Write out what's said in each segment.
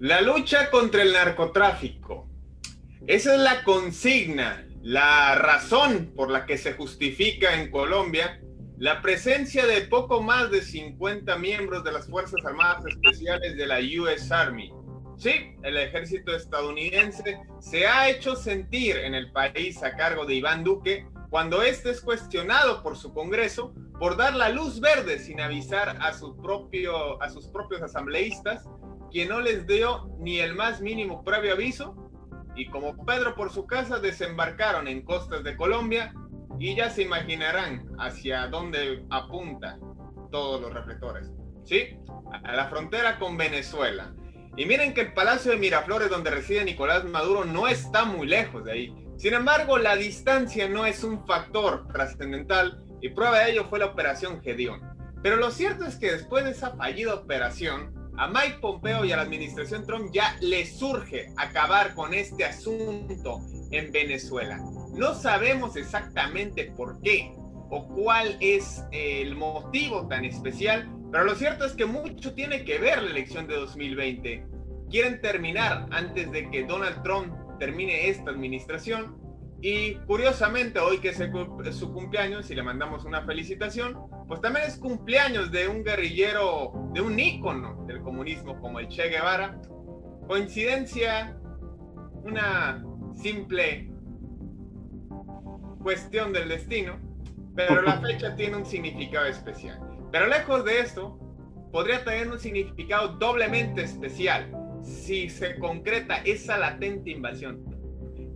La lucha contra el narcotráfico. Esa es la consigna, la razón por la que se justifica en Colombia la presencia de poco más de 50 miembros de las Fuerzas Armadas Especiales de la US Army. Sí, el ejército estadounidense se ha hecho sentir en el país a cargo de Iván Duque cuando éste es cuestionado por su Congreso por dar la luz verde sin avisar a, su propio, a sus propios asambleístas quien no les dio ni el más mínimo previo aviso, y como Pedro por su casa desembarcaron en costas de Colombia, y ya se imaginarán hacia dónde apunta todos los reflectores. ¿Sí? A la frontera con Venezuela. Y miren que el Palacio de Miraflores, donde reside Nicolás Maduro, no está muy lejos de ahí. Sin embargo, la distancia no es un factor trascendental y prueba de ello fue la operación Gedeón. Pero lo cierto es que después de esa fallida operación, a Mike Pompeo y a la administración Trump ya les surge acabar con este asunto en Venezuela. No sabemos exactamente por qué o cuál es el motivo tan especial, pero lo cierto es que mucho tiene que ver la elección de 2020. Quieren terminar antes de que Donald Trump termine esta administración y curiosamente, hoy que es su cumpleaños y le mandamos una felicitación, pues también es cumpleaños de un guerrillero, de un ícono del comunismo como el Che Guevara. Coincidencia, una simple cuestión del destino, pero la fecha tiene un significado especial. Pero lejos de esto, podría tener un significado doblemente especial si se concreta esa latente invasión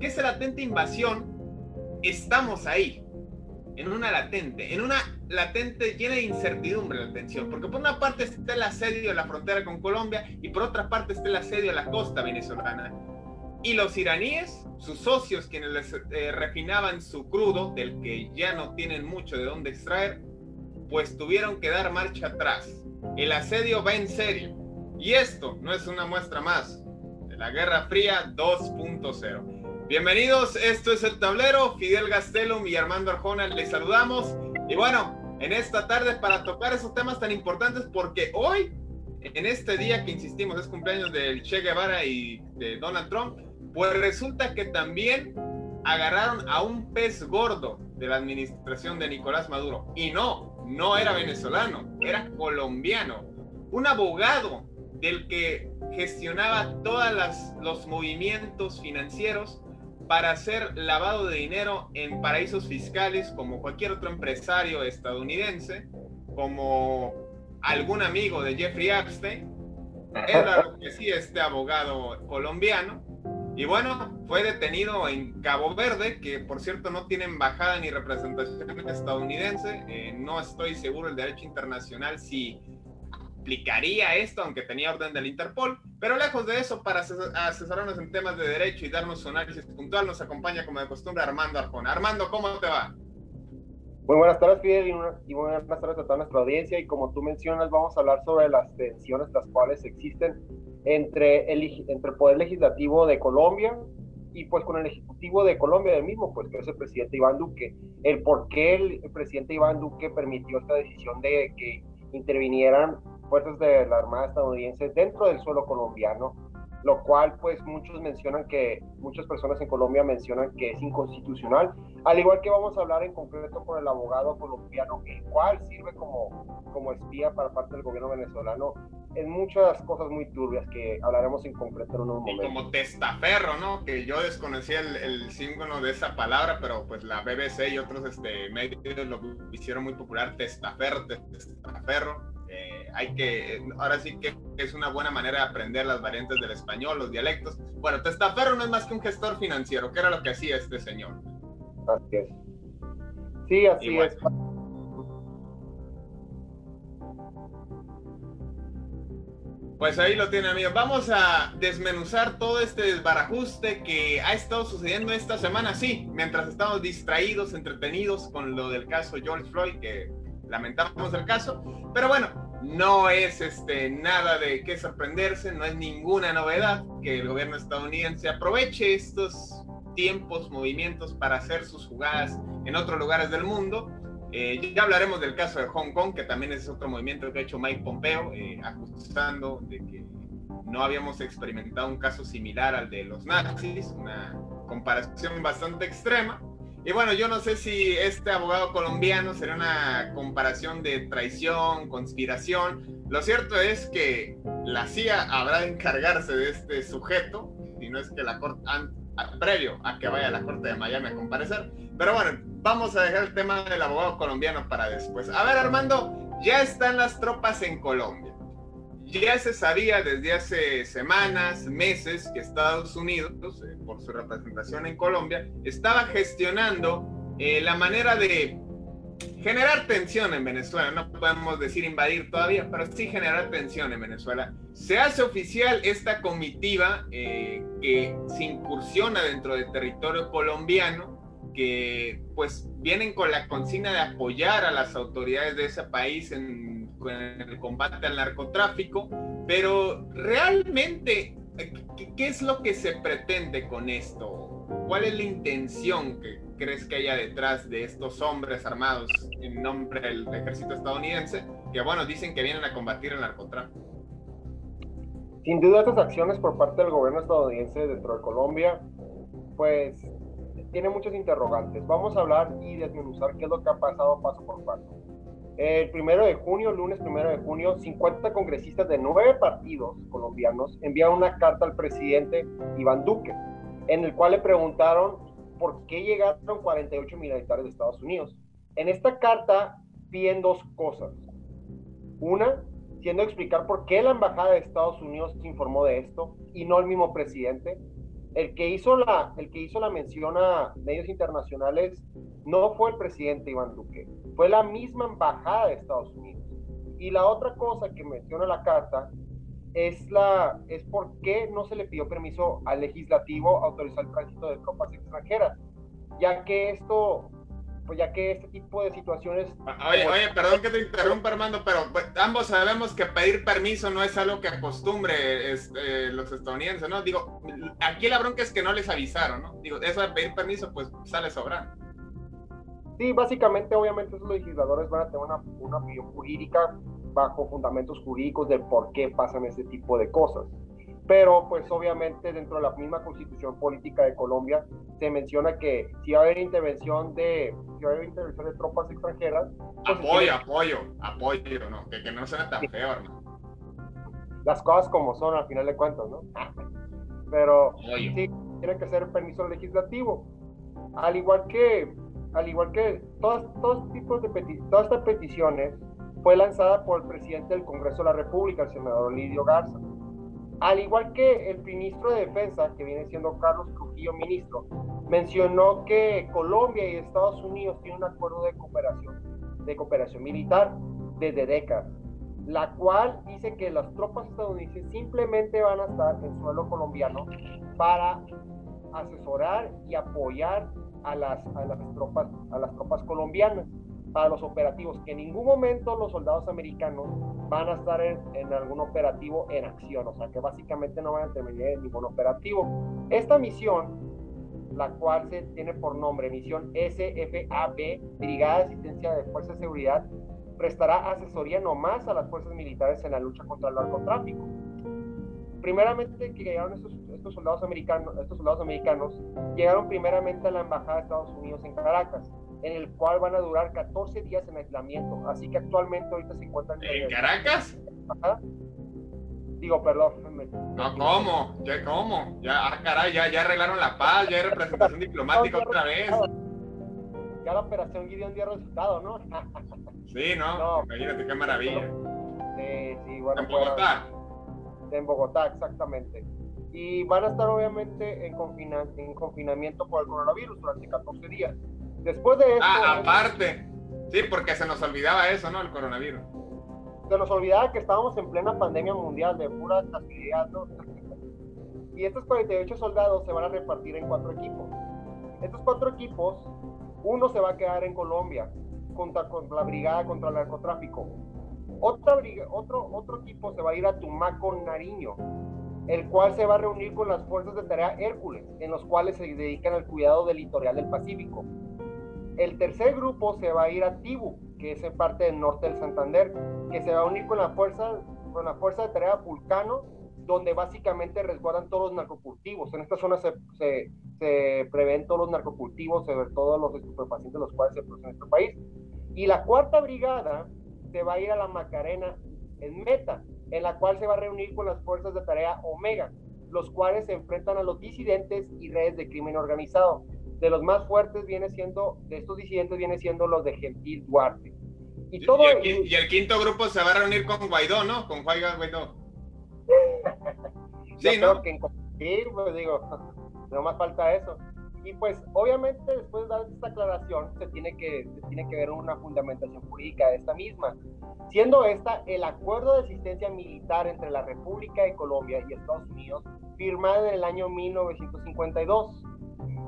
¿Qué es la latente invasión? Estamos ahí, en una latente, en una latente llena de incertidumbre la tensión, porque por una parte está el asedio de la frontera con Colombia y por otra parte está el asedio de la costa venezolana. Y los iraníes, sus socios quienes les eh, refinaban su crudo, del que ya no tienen mucho de dónde extraer, pues tuvieron que dar marcha atrás. El asedio va en serio. Y esto no es una muestra más de la Guerra Fría 2.0. Bienvenidos, esto es El Tablero, Fidel Gastelum y Armando Arjona les saludamos. Y bueno, en esta tarde para tocar esos temas tan importantes porque hoy, en este día que insistimos, es cumpleaños del Che Guevara y de Donald Trump, pues resulta que también agarraron a un pez gordo de la administración de Nicolás Maduro. Y no, no era venezolano, era colombiano. Un abogado del que gestionaba todos los movimientos financieros para hacer lavado de dinero en paraísos fiscales como cualquier otro empresario estadounidense, como algún amigo de Jeffrey Epstein, era lo que sí este abogado colombiano. Y bueno, fue detenido en Cabo Verde, que por cierto no tiene embajada ni representación estadounidense. Eh, no estoy seguro el derecho internacional si esto, aunque tenía orden del Interpol. Pero lejos de eso, para asesorarnos en temas de derecho y darnos su análisis puntual, nos acompaña como de costumbre Armando Arjona. Armando, ¿cómo te va? Muy buenas tardes, Fidel, y, buenas tardes a toda nuestra audiencia. Y como tú mencionas, vamos a hablar sobre las tensiones las cuales existen entre el, entre el Poder Legislativo de Colombia y pues con el Ejecutivo de Colombia del mismo, pues que es el presidente Iván Duque. El por qué el presidente Iván Duque permitió esta decisión de que intervinieran fuerzas de la Armada estadounidense dentro del suelo colombiano lo cual pues muchos mencionan que, muchas personas en Colombia mencionan que es inconstitucional, al igual que vamos a hablar en concreto con el abogado colombiano, el cual sirve como, como espía para parte del gobierno venezolano en muchas cosas muy turbias que hablaremos en concreto en unos momentos. Y como testaferro, ¿no? Que yo desconocía el, el símbolo de esa palabra, pero pues la BBC y otros este, medios lo hicieron muy popular, testaferro, testaferro hay que, ahora sí que es una buena manera de aprender las variantes del español, los dialectos. Bueno, Testaferro no es más que un gestor financiero, que era lo que hacía este señor. Así es. Sí, así es. Pues ahí lo tiene, amigos. Vamos a desmenuzar todo este desbarajuste que ha estado sucediendo esta semana, sí, mientras estamos distraídos, entretenidos con lo del caso George Floyd, que lamentamos el caso. Pero bueno, no es este, nada de qué sorprenderse, no es ninguna novedad que el gobierno estadounidense aproveche estos tiempos, movimientos para hacer sus jugadas en otros lugares del mundo. Eh, ya hablaremos del caso de Hong Kong, que también es otro movimiento que ha hecho Mike Pompeo, eh, acusando de que no habíamos experimentado un caso similar al de los nazis, una comparación bastante extrema. Y bueno, yo no sé si este abogado colombiano será una comparación de traición, conspiración. Lo cierto es que la CIA habrá de encargarse de este sujeto, si no es que la corte, previo a que vaya a la corte de Miami a comparecer. Pero bueno, vamos a dejar el tema del abogado colombiano para después. A ver, Armando, ya están las tropas en Colombia ya se sabía desde hace semanas, meses, que Estados Unidos, eh, por su representación en Colombia, estaba gestionando eh, la manera de generar tensión en Venezuela. No podemos decir invadir todavía, pero sí generar tensión en Venezuela. Se hace oficial esta comitiva eh, que se incursiona dentro del territorio colombiano que pues vienen con la consigna de apoyar a las autoridades de ese país en en el combate al narcotráfico, pero realmente, ¿qué, es lo que se pretende con esto? ¿Cuál es la intención que crees que haya detrás de estos hombres armados en nombre del ejército estadounidense, que bueno, dicen que vienen a combatir el narcotráfico? Sin duda estas acciones por parte del gobierno estadounidense dentro de Colombia, pues tiene muchos interrogantes. Vamos a hablar y desmenuzar qué es lo que ha pasado paso por paso. El primero de junio, lunes primero de junio, 50 congresistas de nueve partidos colombianos enviaron una carta al presidente Iván Duque, en el cual le preguntaron por qué llegaron 48 militares de Estados Unidos. En esta carta piden dos cosas. Una, siendo explicar por qué la embajada de Estados Unidos informó de esto y no el mismo presidente. El que hizo la, el que hizo la mención a medios internacionales no fue el presidente Iván Duque, fue la misma embajada de Estados Unidos. Y la otra cosa que menciona la carta es, la, es por qué no se le pidió permiso al legislativo a autorizar el tránsito de tropas extranjeras, ya que esto, pues ya que este tipo de situaciones... Oye, oye, perdón que te interrumpa Armando, pero pues, ambos sabemos que pedir permiso no es algo que acostumbre este, los estadounidenses, ¿no? Digo, aquí la bronca es que no les avisaron, ¿no? Digo, eso de pedir permiso pues sale sobrando. Sí, básicamente, obviamente, los legisladores van a tener una, una opinión jurídica bajo fundamentos jurídicos del por qué pasan ese tipo de cosas. Pero, pues, obviamente, dentro de la misma constitución política de Colombia, se menciona que si va a haber intervención de, si va a haber intervención de tropas extranjeras. Pues, apoyo, apoyo, apoyo, ¿no? Que, que no sea tan peor, ¿no? Las cosas como son, al final de cuentas, ¿no? Pero sí, tiene que ser permiso legislativo. Al igual que al igual que todas, todos tipos de todas estas peticiones, fue lanzada por el presidente del Congreso de la República, el senador Lidio Garza. Al igual que el ministro de Defensa, que viene siendo Carlos Trujillo, ministro, mencionó que Colombia y Estados Unidos tienen un acuerdo de cooperación, de cooperación militar desde décadas, la cual dice que las tropas estadounidenses simplemente van a estar en suelo colombiano para asesorar y apoyar a las, a las, tropas, a las tropas colombianas para los operativos, que en ningún momento los soldados americanos van a estar en, en, algún operativo en acción, o sea que básicamente no van a terminar en ningún operativo. Esta misión, la cual se tiene por nombre misión SFAB, Brigada de Asistencia de Fuerzas de Seguridad, prestará asesoría nomás a las fuerzas militares en la lucha contra el narcotráfico. primeramente que llegaron estos, estos, soldados americanos, estos soldados americanos, llegaron primeramente a la embajada de Estados Unidos en Caracas, en el cual van a durar 14 días en aislamiento. Así que actualmente ahorita se encuentran en, Caracas. Digo, perdón. No, ¿cómo? ¿Ya cómo? Ya, ah, caray, ya, ya arreglaron la paz, ya hay representación diplomática otra vez. Ya la operación Gideon dio resultado, ¿no? sí, ¿no? Imagínate qué maravilla. Sí, sí, bueno. En Bogotá. en Bogotá, exactamente. Y van a estar obviamente en, en confinamiento por el coronavirus durante 14 días. Después de esto... Ah, aparte. Sí, porque se nos olvidaba eso, ¿no? El coronavirus. Se nos olvidaba que estábamos en plena pandemia mundial de pura casualidad, ¿no? y estos 48 soldados se van a repartir en cuatro equipos. Estos cuatro equipos, uno se va a quedar en Colombia contra, la brigada contra el narcotráfico. Otra otro, otro equipo se va a ir a Tumaco, Nariño, el cual se va a reunir con las fuerzas de tarea Hércules, en los cuales se dedican al cuidado del litoral del Pacífico. El tercer grupo se va a ir a Tibu, que es en parte del norte del Santander, que se va a unir con la fuerza, con la fuerza de tarea Vulcano, donde básicamente resguardan todos los narcocultivos. En esta zona se, se, prevén todos los narcocultivos, sobre todo los estupefacientes, los cuales se producen en nuestro país. Y la cuarta brigada se va a ir a la Macarena en Meta, en la cual se va a reunir con las fuerzas de tarea Omega, los cuales se enfrentan a los disidentes y redes de crimen organizado de los más fuertes viene siendo, de estos disidentes viene siendo los de Gentil Duarte. Y, todo, y, el, quinto grupo se va a reunir con Guaidó, ¿no? Con Juan Guaidó. sí, ¿no? que en pues digo, no más falta eso. Y pues obviamente después de dar esta aclaración se tiene que, se tiene que ver una fundamentación jurídica de esta misma, siendo esta el acuerdo de asistencia militar entre la República de Colombia y Estados Unidos firmado en el año 1952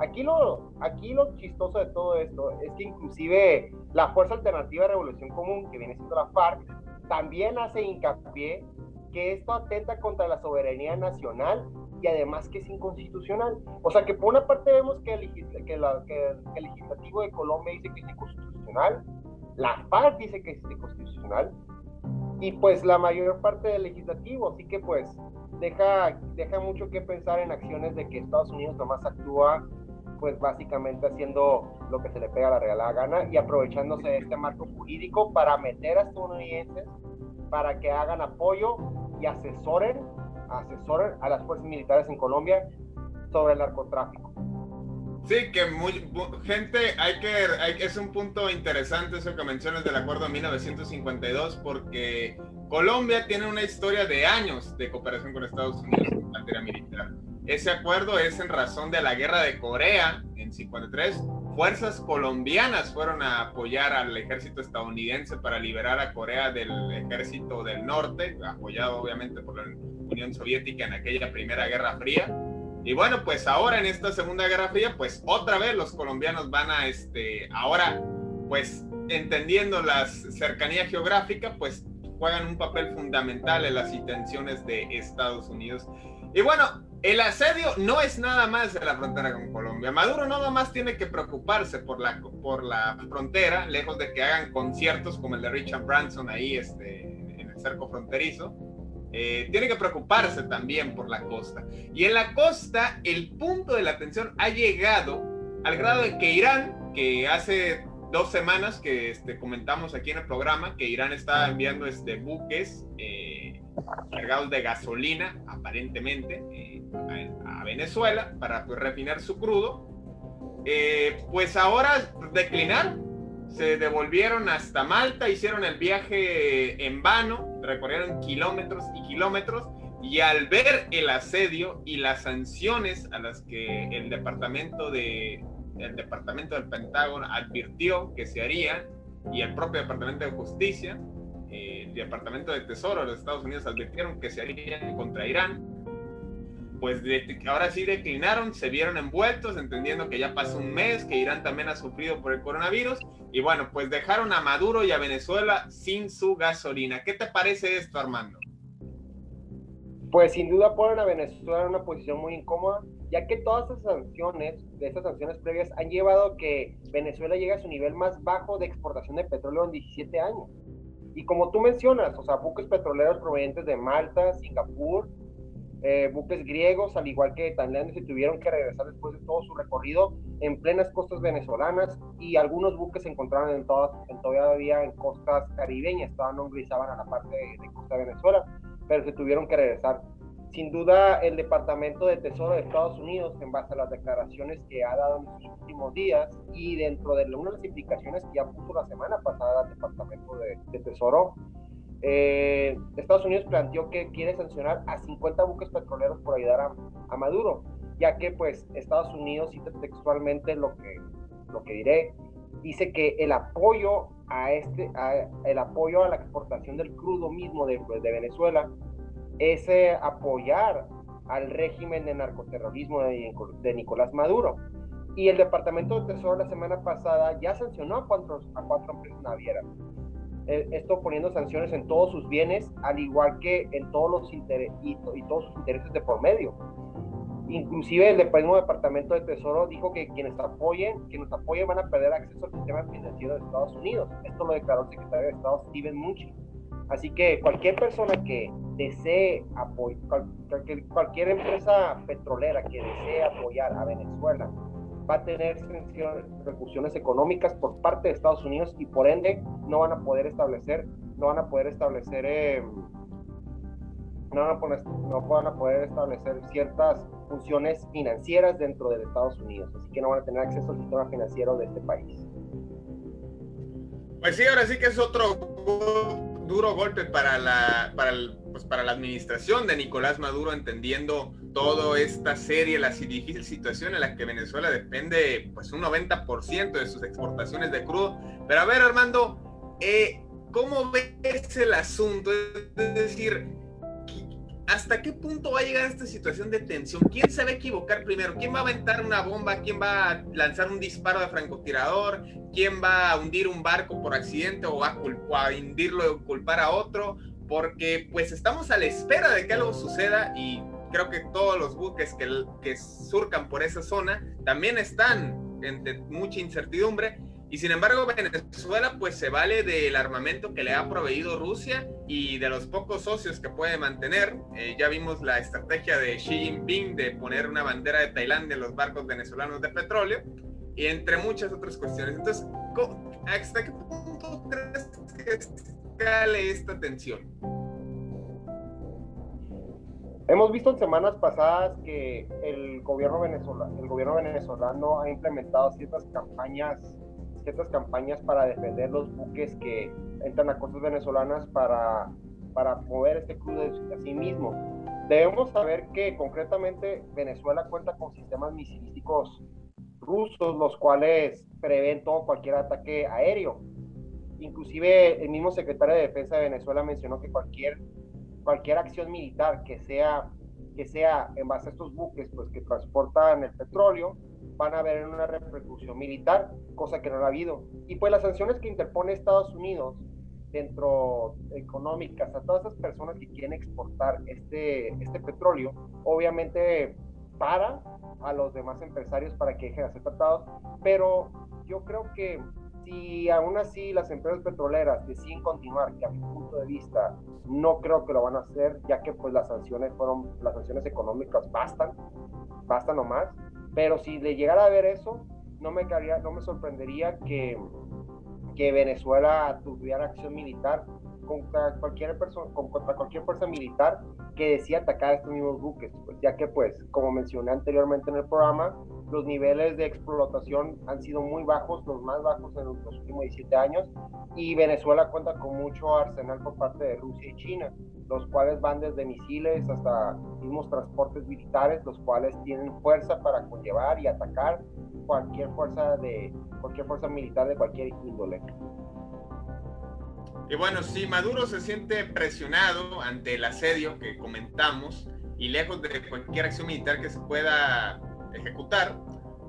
Aquí lo, aquí lo chistoso de todo esto es que inclusive la Fuerza Alternativa de Revolución Común, que viene siendo la FARC, también hace hincapié que esto atenta contra la soberanía nacional y además que es inconstitucional. O sea que por una parte vemos que el, que el legislativo de Colombia dice que es inconstitucional, la FARC dice que es inconstitucional, y pues la mayor parte del legislativo, así que pues deja, deja mucho que pensar en acciones de que Estados Unidos nomás actúa pues básicamente haciendo lo que se le pega a la regalada gana y aprovechándose de este marco jurídico para meter a estadounidenses para que hagan apoyo y asesoren, asesoren a las fuerzas militares en Colombia sobre el narcotráfico. Sí, que muy, gente, hay que, es un punto interesante eso que mencionas del acuerdo de 1952 porque Colombia tiene una historia de años de cooperación con Estados Unidos en materia militar. Ese acuerdo es en razón de la guerra de Corea en 53. Fuerzas colombianas fueron a apoyar al ejército estadounidense para liberar a Corea del ejército del norte, apoyado obviamente por la Unión Soviética en aquella primera guerra fría. Y bueno, pues ahora en esta segunda guerra fría, pues otra vez los colombianos van a, este, ahora, pues entendiendo la cercanía geográfica, pues juegan un papel fundamental en las intenciones de Estados Unidos. Y bueno, el asedio no es nada más de la frontera con Colombia. Maduro nada más tiene que preocuparse por la, por la frontera, lejos de que hagan conciertos como el de Richard Branson ahí este, en el cerco fronterizo. Eh, tiene que preocuparse también por la costa. Y en la costa, el punto de la atención ha llegado al grado de que Irán, que hace dos semanas que este, comentamos aquí en el programa, que Irán está enviando este, buques eh, cargados de gasolina, aparentemente. Eh, a, Venezuela para pues, refinar su crudo, eh, pues ahora declinaron, se devolvieron hasta Malta, hicieron el viaje en vano, recorrieron kilómetros y kilómetros y al ver el asedio y las sanciones a las que el departamento de el departamento del Pentágono advirtió que se harían y el propio departamento de justicia eh, el departamento de tesoro de los Estados Unidos advirtieron que se harían contra Irán pues ahora sí declinaron, se vieron envueltos, entendiendo que ya pasó un mes, que Irán también ha sufrido por el coronavirus, y bueno, pues dejaron a Maduro y a Venezuela sin su gasolina. ¿Qué te parece esto, Armando? Pues sin duda ponen a Venezuela en una posición muy incómoda, ya que todas esas sanciones, de esas sanciones previas, han llevado a que Venezuela llegue a su nivel más bajo de exportación de petróleo en 17 años. Y como tú mencionas, o sea, buques petroleros provenientes de Malta, Singapur, eh, buques griegos, al igual que tailandeses, se tuvieron que regresar después de todo su recorrido en plenas costas venezolanas y algunos buques se encontraron en todas, en, todavía en costas caribeñas, estaban nombrizaban a la parte de, de costa de Venezuela, pero se tuvieron que regresar. Sin duda, el Departamento de Tesoro de Estados Unidos, en base a las declaraciones que ha dado en los últimos días y dentro de una de las implicaciones que ya puso la semana pasada el Departamento de, de Tesoro, eh, Estados Unidos planteó que quiere sancionar a 50 buques petroleros por ayudar a, a, Maduro, ya que pues Estados Unidos, cita textualmente lo que, lo que diré, dice que el apoyo a este, a, el apoyo a la exportación del crudo mismo de, de Venezuela es eh, apoyar al régimen de narcoterrorismo de, de, Nicolás Maduro. Y el Departamento de Tesoro la semana pasada ya sancionó a cuatro, a cuatro empresas navieras eh, esto poniendo sanciones en todos sus bienes, al igual que en todos los intereses y, y, todos sus intereses de por medio. Inclusive el mismo Departamento de Tesoro dijo que quienes apoyen, quienes apoyen van a perder acceso al sistema financiero de Estados Unidos. Esto lo declaró el secretario de Estado Steven Mnuchin. Así que cualquier persona que desee apoyar, cualquier, cualquier empresa petrolera que desee apoyar a Venezuela va a tener repercusiones económicas por parte de Estados Unidos y por ende no van a poder establecer, no van a poder establecer, eh, no, van a establecer ciertas funciones financieras dentro de Estados Unidos, así que no van a tener acceso al sistema financiero de este país. Pues sí, ahora sí que es otro duro golpe para la, para, el, pues para la administración de Nicolás Maduro, entendiendo toda esta serie, la difícil situación en la que Venezuela depende pues un 90% de sus exportaciones de crudo. Pero a ver, Armando, eh, ¿cómo ves el asunto? Es decir, ¿hasta qué punto va a llegar esta situación de tensión? ¿Quién se va a equivocar primero? ¿Quién va a aventar una bomba? ¿Quién va a lanzar un disparo de francotirador? ¿Quién va a hundir un barco por accidente o a, a hundirlo o culpar a otro? Porque pues estamos a la espera de que algo suceda y creo que todos los buques que, que surcan por esa zona también están en mucha incertidumbre y sin embargo, Venezuela pues se vale del armamento que le ha proveído Rusia y de los pocos socios que puede mantener. Eh, ya vimos la estrategia de Xi Jinping de poner una bandera de Tailandia en los barcos venezolanos de petróleo y entre muchas otras cuestiones. Entonces, ¿hasta qué punto crees que escale esta tensión? Hemos visto en semanas pasadas que el gobierno venezolano, el gobierno venezolano ha implementado ciertas campañas ciertas campañas para defender los buques que entran a costas venezolanas para, para mover este crudo a sí mismo. Debemos saber que concretamente Venezuela cuenta con sistemas misilísticos rusos, los cuales prevén todo cualquier ataque aéreo. Inclusive el mismo secretario de Defensa de Venezuela mencionó que cualquier, cualquier acción militar que sea, que sea en base a estos buques pues, que transportan el petróleo van a haber una repercusión militar, cosa que no ha habido. Y pues las sanciones que interpone Estados Unidos dentro económicas a todas esas personas que quieren exportar este, este petróleo, obviamente para a los demás empresarios para que dejen de hacer tratados, pero yo creo que si aún así las empresas petroleras deciden continuar, que a mi punto de vista no creo que lo van a hacer, ya que pues las sanciones fueron, las sanciones económicas bastan, bastan nomás, pero si le llegara a ver eso, no me, no me sorprendería que, que Venezuela tuviera acción militar contra cualquier persona, contra cualquier fuerza militar que decida atacar estos mismos buques, pues, ya que pues, como mencioné anteriormente en el programa, los niveles de explotación han sido muy bajos, los más bajos en los últimos 17 años, y Venezuela cuenta con mucho arsenal por parte de Rusia y China los cuales van desde misiles hasta mismos transportes militares, los cuales tienen fuerza para conllevar y atacar cualquier fuerza de cualquier fuerza militar de cualquier índole. Y bueno, si Maduro se siente presionado ante el asedio que comentamos y lejos de cualquier acción militar que se pueda ejecutar,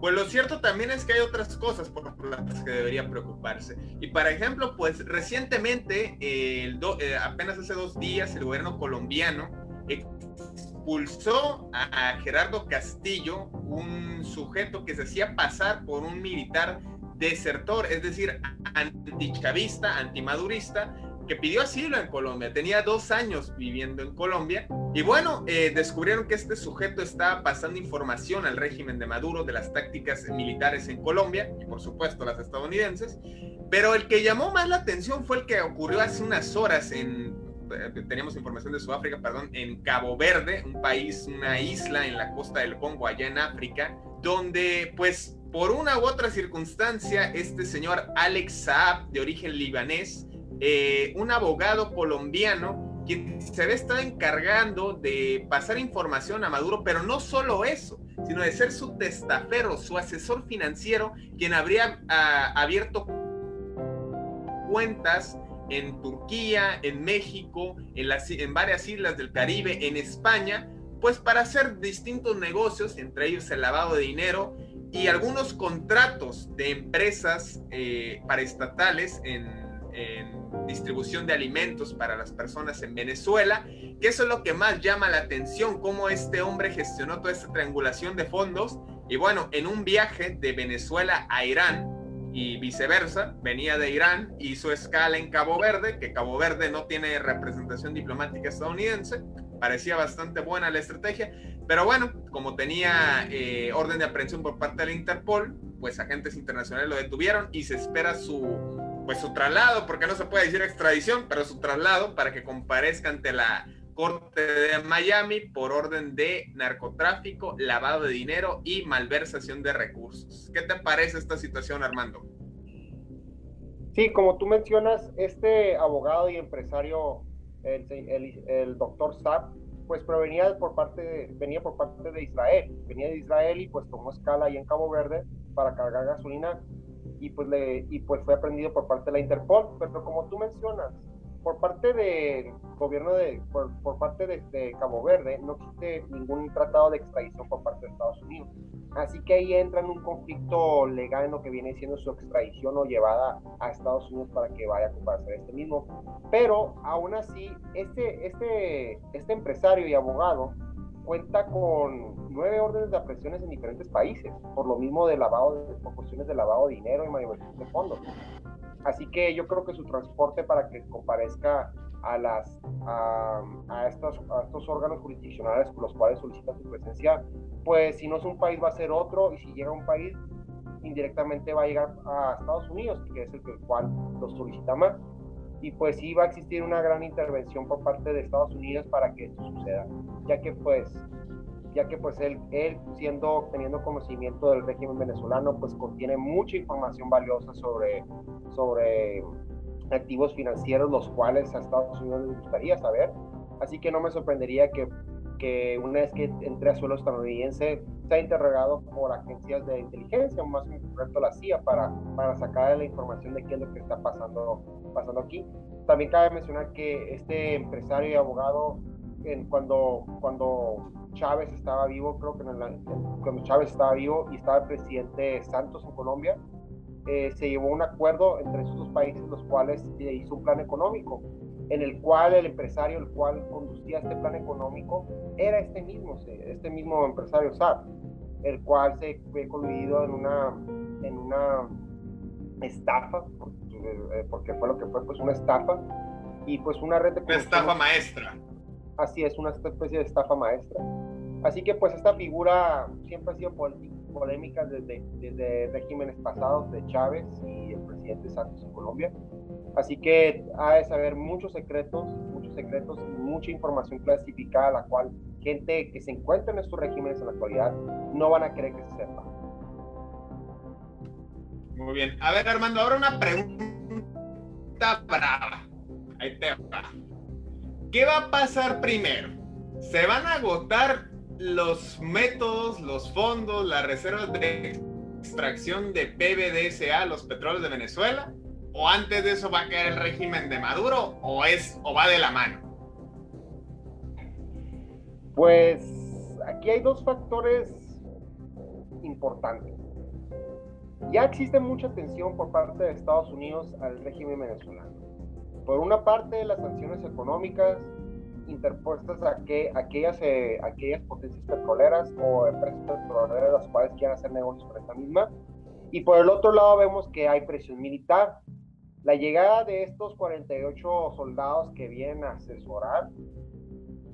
pues lo cierto también es que hay otras cosas por las que debería preocuparse. Y por ejemplo, pues recientemente, el eh, apenas hace dos días, el gobierno colombiano expulsó a, Gerardo Castillo, un sujeto que se hacía pasar por un militar desertor, es decir, antichavista, antimadurista, que pidió asilo en Colombia. Tenía dos años viviendo en Colombia. Y bueno, eh, descubrieron que este sujeto estaba pasando información al régimen de Maduro de las tácticas militares en Colombia y por supuesto las estadounidenses. Pero el que llamó más la atención fue el que ocurrió hace unas horas en, eh, teníamos información de Sudáfrica, perdón, en Cabo Verde, un país, una isla en la costa del Congo, allá en África, donde pues por una u otra circunstancia, este señor Alex Saab, de origen libanés, eh, un abogado colombiano, quien se había estado encargando de pasar información a Maduro, pero no solo eso, sino de ser su testaferro, su asesor financiero, quien habría ah, abierto cuentas en Turquía, en México, en, varias islas del Caribe, en España, pues para hacer distintos negocios, entre ellos el lavado de dinero y algunos contratos de empresas eh, paraestatales en, en, distribución de alimentos para las personas en Venezuela, que eso es lo que más llama la atención, cómo este hombre gestionó toda esta triangulación de fondos. Y bueno, en un viaje de Venezuela a Irán, y viceversa, venía de Irán, hizo escala en Cabo Verde, que Cabo Verde no tiene representación diplomática estadounidense, parecía bastante buena la estrategia, pero bueno, como tenía eh, orden de aprehensión por parte de la Interpol, pues agentes internacionales lo detuvieron y se espera su, pues su traslado, porque no se puede decir extradición, pero su traslado para que comparezca ante la Corte de Miami por orden de narcotráfico, lavado de dinero y malversación de recursos. ¿Qué te parece esta situación, Armando? Sí, como tú mencionas, este abogado y empresario, el, el, doctor Saab, pues provenía por parte de, venía por parte de Israel, venía de Israel y pues tomó escala ahí en Cabo Verde para cargar gasolina y pues le y pues fue aprendido por parte de la Interpol, pero como tú mencionas, por parte del gobierno de, por, parte de, Cabo Verde, no existe ningún tratado de extradición por parte de Estados Unidos. Así que ahí entra en un conflicto legal en lo que viene siendo su extradición o llevada a Estados Unidos para que vaya a hacer este mismo. Pero aún así, este, este, este empresario y abogado cuenta con nueve órdenes de apresiones en diferentes países, por lo mismo de lavado, de, por cuestiones de lavado de dinero y manipulación de fondos. Así que yo creo que su transporte para que comparezca a, las, a, estos, a estos órganos jurisdiccionales con los cuales solicita su presencia, pues si no es un país va a ser otro y si llega a un país indirectamente va a llegar a Estados Unidos, que es el, el cual lo solicita más. Y pues sí va a existir una gran intervención por parte de Estados Unidos para que esto suceda, ya que pues ya que pues él, él siendo, teniendo conocimiento del régimen venezolano, pues contiene mucha información valiosa sobre, sobre activos financieros, los cuales a Estados Unidos les gustaría saber. Así que no me sorprendería que, que una vez que entre a suelo estadounidense, sea interrogado por agencias de inteligencia, más en concreto la CIA, para, para sacar la información de qué es lo que está pasando, pasando aquí. También cabe mencionar que este empresario y abogado, en, cuando, cuando Chávez estaba vivo, creo que cuando Chávez estaba vivo y estaba el presidente Santos en Colombia, eh, se llevó un acuerdo entre esos dos países, los cuales se hizo un plan económico, en el cual el empresario, el cual conducía este plan económico, era este mismo, este mismo empresario SAP, el cual se fue coludido en una, en una estafa, eh, porque fue lo que fue, pues una estafa, y pues una red de... Una estafa maestra. Así es, una especie de estafa maestra. Así que pues esta figura siempre ha sido polémica desde, desde regímenes pasados de Chávez y el presidente Santos en Colombia. Así que ha de saber muchos secretos, muchos secretos y mucha información clasificada, la cual gente que se encuentra en estos regímenes en la actualidad no van a querer que se sepa. Muy bien. A ver, Armando, ahora una pregunta brava. Ahí te va. ¿Qué va a pasar primero? ¿Se van a agotar los métodos, los fondos, las reservas de extracción de PBDSA, los petróleos de Venezuela? ¿O antes de eso va a caer el régimen de Maduro? ¿O, es, o va de la mano? Pues aquí hay dos factores importantes. Ya existe mucha tensión por parte de Estados Unidos al régimen venezolano. Por una parte, las sanciones económicas interpuestas a que aquellas, eh, aquellas potencias petroleras o empresas petroleras las cuales quieran hacer negocios con esta misma. Y por el otro lado vemos que hay presión militar, La llegada de estos 48 soldados que vienen a asesorar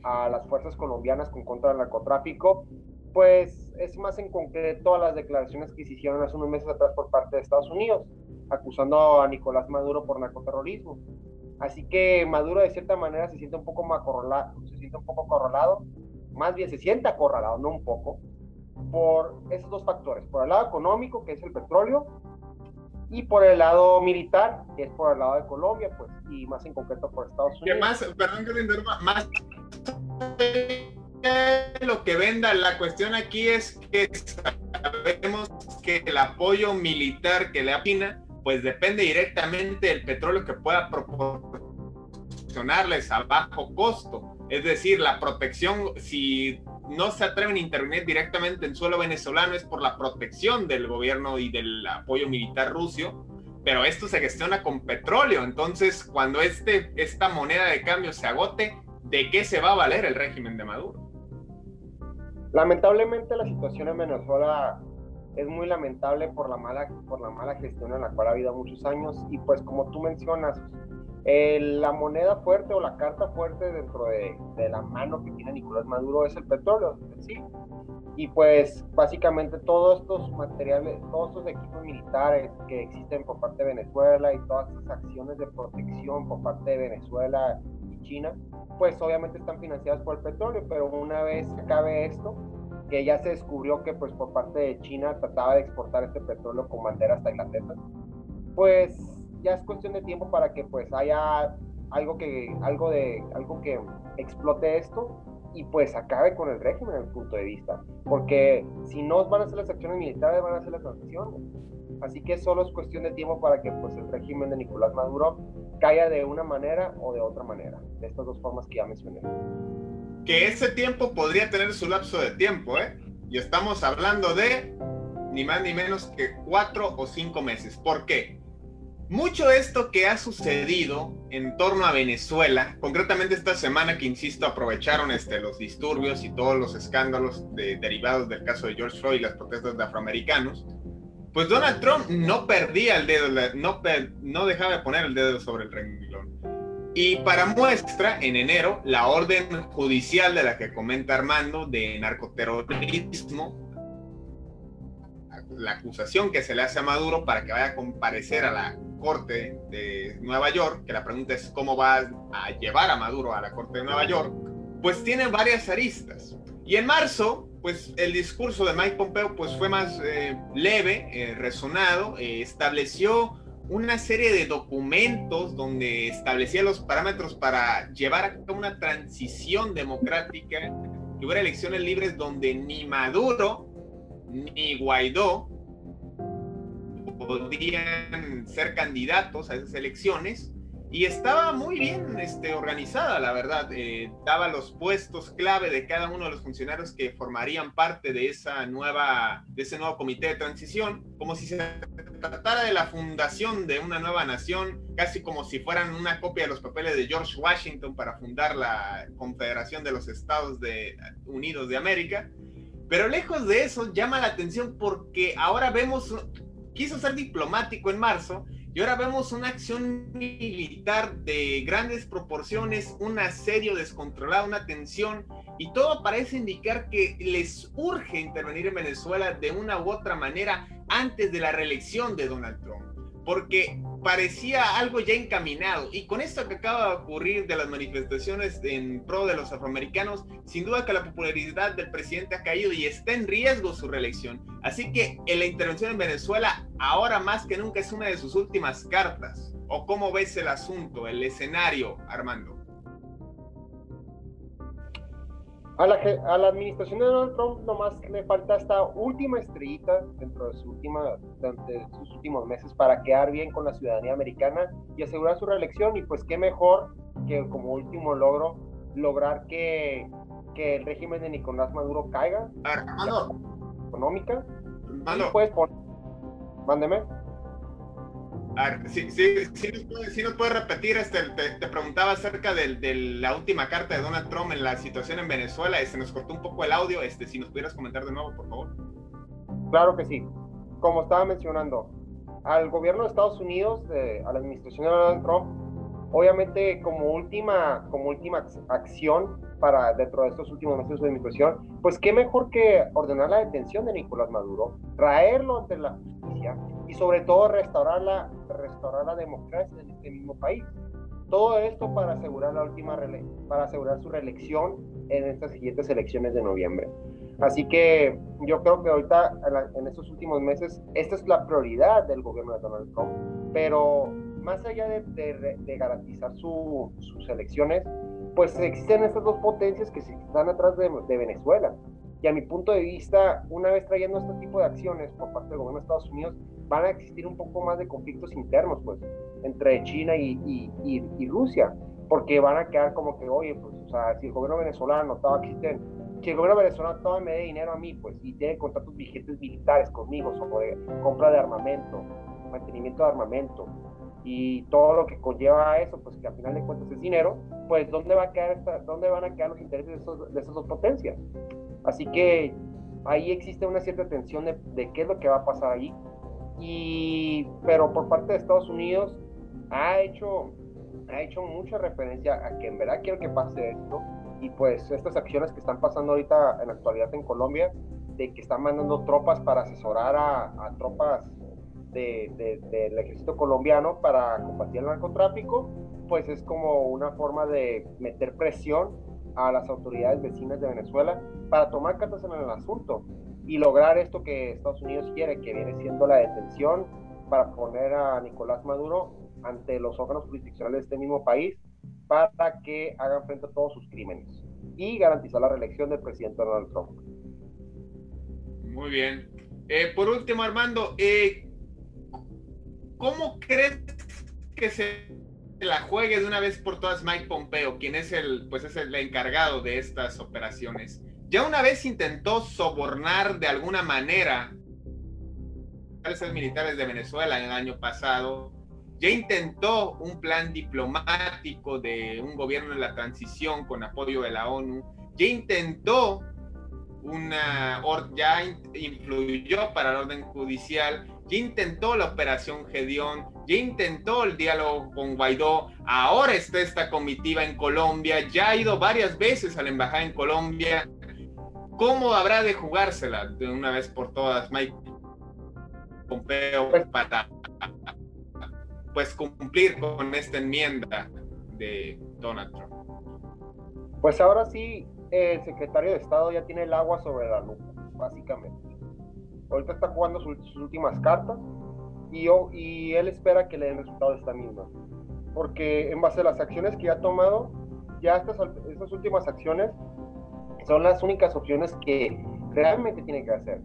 a las fuerzas colombianas con contra del narcotráfico, pues es más en concreto a las declaraciones que se hicieron hace unos meses atrás por parte de Estados Unidos, acusando a Nicolás Maduro por narcoterrorismo. Así que Maduro de cierta manera se siente un poco acorralado, se siente un poco acorralado, más bien se siente acorralado, no un poco, por esos dos factores, por el lado económico, que es el petróleo, y por el lado militar, que es por el lado de Colombia, pues, y más en concreto por Estados Unidos. Que más, perdón que le interrumpa, más lo que venda, la cuestión aquí es que sabemos que el apoyo militar que le apina, pues depende directamente del petróleo que pueda proporcionarles a bajo costo. Es decir, la protección, si no se atreven a intervenir directamente en suelo venezolano es por la protección del gobierno y del apoyo militar ruso, pero esto se gestiona con petróleo. Entonces, cuando este, esta moneda de cambio se agote, ¿de qué se va a valer el régimen de Maduro? Lamentablemente la situación en Venezuela es muy lamentable por la mala, por la mala gestión en la cual ha habido muchos años y pues como tú mencionas, la moneda fuerte o la carta fuerte dentro de, de, la mano que tiene Nicolás Maduro es el petróleo, ¿sí? Y pues básicamente todos estos materiales, todos estos equipos militares que existen por parte de Venezuela y todas estas acciones de protección por parte de Venezuela y China, pues obviamente están financiadas por el petróleo, pero una vez acabe esto, que ya se descubrió que pues por parte de China trataba de exportar este petróleo con bandera hasta Inglaterra, pues ya es cuestión de tiempo para que pues haya algo que, algo de, algo que explote esto y pues acabe con el régimen desde el punto de vista. Porque si no van a hacer las acciones militares, van a hacer las sanciones. Así que solo es cuestión de tiempo para que pues el régimen de Nicolás Maduro caiga de una manera o de otra manera, de estas dos formas que ya mencioné. Que ese tiempo podría tener su lapso de tiempo, ¿eh? Y estamos hablando de ni más ni menos que cuatro o cinco meses. ¿Por qué? mucho esto que ha sucedido en torno a Venezuela, concretamente esta semana que, insisto, aprovecharon este, los disturbios y todos los escándalos derivados del caso de George Floyd y las protestas de afroamericanos, pues Donald Trump no perdía el dedo, no, no dejaba de poner el dedo sobre el renglón. Y para muestra, en enero, la orden judicial de la que comenta Armando de narcoterrorismo la acusación que se le hace a Maduro para que vaya a comparecer a la Corte de Nueva York, que la pregunta es cómo va a llevar a Maduro a la Corte de Nueva York, pues tiene varias aristas. Y en marzo, pues el discurso de Mike Pompeo pues fue más eh, leve, eh, resonado, eh, estableció una serie de documentos donde establecía los parámetros para llevar a cabo una transición democrática, que hubiera elecciones libres donde ni Maduro ni Guaidó podían ser candidatos a esas elecciones y estaba muy bien este, organizada, la verdad. Eh, daba los puestos clave de cada uno de los funcionarios que formarían parte de, esa nueva, de ese nuevo comité de transición, como si se tratara de la fundación de una nueva nación, casi como si fueran una copia de los papeles de George Washington para fundar la Confederación de los Estados Unidos de América. Pero lejos de eso, llama la atención porque ahora vemos quiso ser diplomático en marzo y ahora vemos una acción militar de grandes proporciones, un asedio descontrolado, una tensión, y todo parece indicar que les urge intervenir en Venezuela de una u otra manera antes de la reelección de Donald Trump porque parecía algo ya encaminado. Y con esto que acaba de ocurrir de las manifestaciones en pro de los afroamericanos, sin duda que la popularidad del presidente ha caído y está en riesgo su reelección. Así que en la intervención en Venezuela, ahora más que nunca, es una de sus últimas cartas. ¿O cómo ves el asunto, el escenario, Armando? A la, a la, administración de Donald Trump nomás le falta esta última estrellita dentro de, su última, de sus últimos meses para quedar bien con la ciudadanía americana y asegurar su reelección. Y pues qué mejor que como último logro lograr que, que el régimen de Nicolás Maduro caiga. Armando. Económica. Armando. Y pues, mándeme. Sí, sí, sí, nos puede, repetir, este, te, preguntaba acerca de, la última carta de Donald Trump en la situación en Venezuela, se este, nos cortó un poco el audio, este, si nos pudieras comentar de nuevo, por favor. Claro que sí. Como estaba mencionando, al gobierno de Estados Unidos, a la administración de Donald Trump, obviamente como última, como última acción para dentro de estos últimos meses de administración, pues qué mejor que ordenar la detención de Nicolás Maduro, traerlo ante la justicia y sobre todo restaurar la, restaurar la democracia en este mismo país. Todo esto para asegurar la última para asegurar su reelección en estas siguientes elecciones de noviembre. Así que yo creo que ahorita, en, estos últimos meses, esta es la prioridad del gobierno de Donald Trump. Pero más allá de, garantizar sus elecciones, pues existen estas dos potencias que están atrás de, Venezuela. Y a mi punto de vista, una vez trayendo este tipo de acciones por parte del gobierno de Estados Unidos, van a existir un poco más de conflictos internos, pues, entre China y, y Rusia, porque van a quedar como que, oye, pues, o sea, si el gobierno venezolano estaba existente si el gobierno venezolano toma me dé dinero a mí, pues, y tiene contratos vigentes militares conmigo sobre compra de armamento, mantenimiento de armamento y todo lo que conlleva a eso, pues que al final de cuentas es dinero, pues ¿dónde, va a quedar esta, dónde van a quedar los intereses de, esas dos potencias? Así que ahí existe una cierta tensión de, de, qué es lo que va a pasar ahí. Y, pero por parte de Estados Unidos ha hecho, ha hecho mucha referencia a que en verdad quiero que pase esto. Y pues estas acciones que están pasando ahorita en la actualidad en Colombia, de que están mandando tropas para asesorar a, tropas del ejército colombiano para combatir el narcotráfico, pues es como una forma de meter presión a las autoridades vecinas de Venezuela para tomar cartas en el asunto y lograr esto que Estados Unidos quiere, que viene siendo la detención para poner a Nicolás Maduro ante los órganos jurisdiccionales de este mismo país para que hagan frente a todos sus crímenes y garantizar la reelección del presidente Donald Trump. Muy bien. Eh, por último, Armando, eh, ¿cómo crees que se la juegue de una vez por todas Mike Pompeo, quien es el, pues es el encargado de estas operaciones? Ya una vez intentó sobornar de alguna manera a los militares de Venezuela el año pasado ya intentó un plan diplomático de un gobierno de la transición con apoyo de la ONU, ya intentó una, ya influyó para el orden judicial, ya intentó la operación Gedeón, ya intentó el diálogo con Guaidó, ahora está esta comitiva en Colombia, ya ha ido varias veces a la embajada en Colombia. ¿Cómo habrá de jugársela de una vez por todas Mike Pompeo para pues cumplir con esta enmienda de Donald Trump. Pues ahora sí, el secretario de Estado ya tiene el agua sobre la lupa, básicamente. Ahorita está jugando sus, últimas cartas y, yo, y él espera que le den resultado de esta misma. Porque en base a las acciones que ha tomado, ya estas, estas últimas acciones son las únicas opciones que realmente tiene que hacer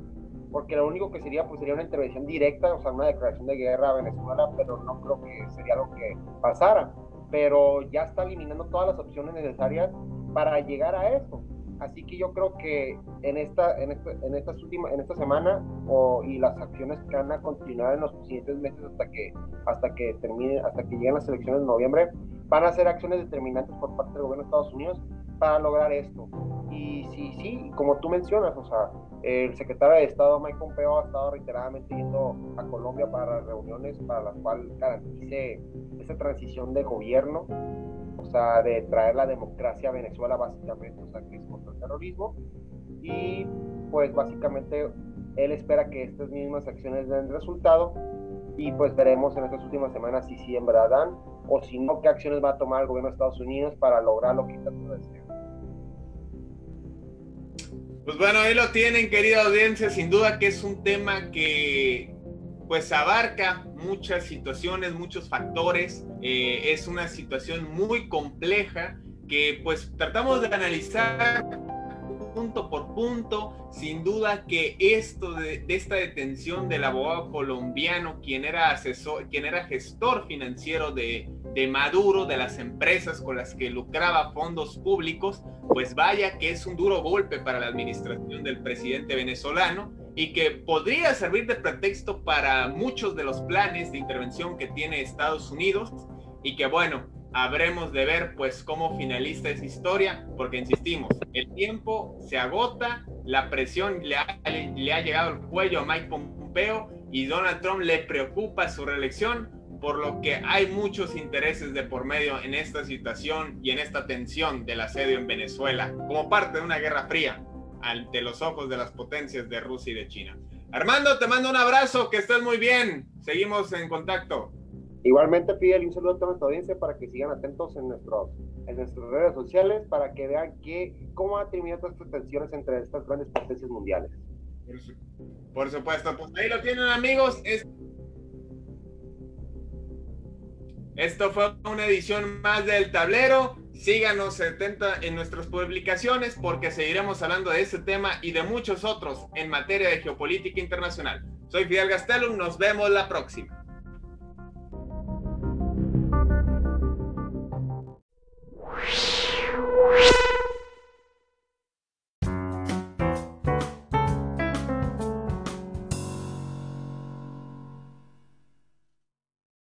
porque lo único que sería pues sería una intervención directa, o sea, una declaración de guerra a Venezuela, pero no creo que sería lo que pasara. Pero ya está eliminando todas las opciones necesarias para llegar a eso. Así que yo creo que en esta, en esta, en estas últimas, en esta semana o, y las acciones que van a continuar en los siguientes meses hasta que, hasta que termine, hasta que lleguen las elecciones de noviembre, van a ser acciones determinantes por parte del gobierno de Estados Unidos para lograr esto. Y sí, sí, como tú mencionas, o sea, el secretario de Estado Mike Pompeo ha estado reiteradamente yendo a Colombia para reuniones para las cuales garantice esa transición de gobierno, o sea, de traer la democracia a Venezuela básicamente, o sea, que es contra el terrorismo. Y pues básicamente él espera que estas mismas acciones den resultado y pues veremos en estas últimas semanas si sí en verdad dan o si no, qué acciones va a tomar el gobierno de Estados Unidos para lograr lo que tanto desea. Pues bueno, ahí lo tienen, querida audiencia. Sin duda que es un tema que pues abarca muchas situaciones, muchos factores. Eh, es una situación muy compleja que pues tratamos de analizar punto por punto. Sin duda que esto de, esta detención del abogado colombiano, quien era asesor, quien era gestor financiero de, de Maduro, de las empresas con las que lucraba fondos públicos, pues vaya que es un duro golpe para la administración del presidente venezolano y que podría servir de pretexto para muchos de los planes de intervención que tiene Estados Unidos y que bueno, habremos de ver pues cómo finaliza esa historia, porque insistimos, el tiempo se agota, la presión le ha, le ha llegado al cuello a Mike Pompeo y Donald Trump le preocupa su reelección, por lo que hay muchos intereses de por medio en esta situación y en esta tensión del asedio en Venezuela, como parte de una guerra fría ante los ojos de las potencias de Rusia y de China. Armando, te mando un abrazo, que estés muy bien. Seguimos en contacto. Igualmente, Fidel, un saludo a toda nuestra audiencia para que sigan atentos en, nuestros, en nuestras redes sociales para que vean que, cómo ha terminado estas tensiones entre estas grandes potencias mundiales. Por, supuesto, pues ahí lo tienen amigos. Esto fue una edición más del tablero. Síganos 70 en nuestras publicaciones porque seguiremos hablando de este tema y de muchos otros en materia de geopolítica internacional. Soy Fidel Gastelum, nos vemos la próxima. Whoosh.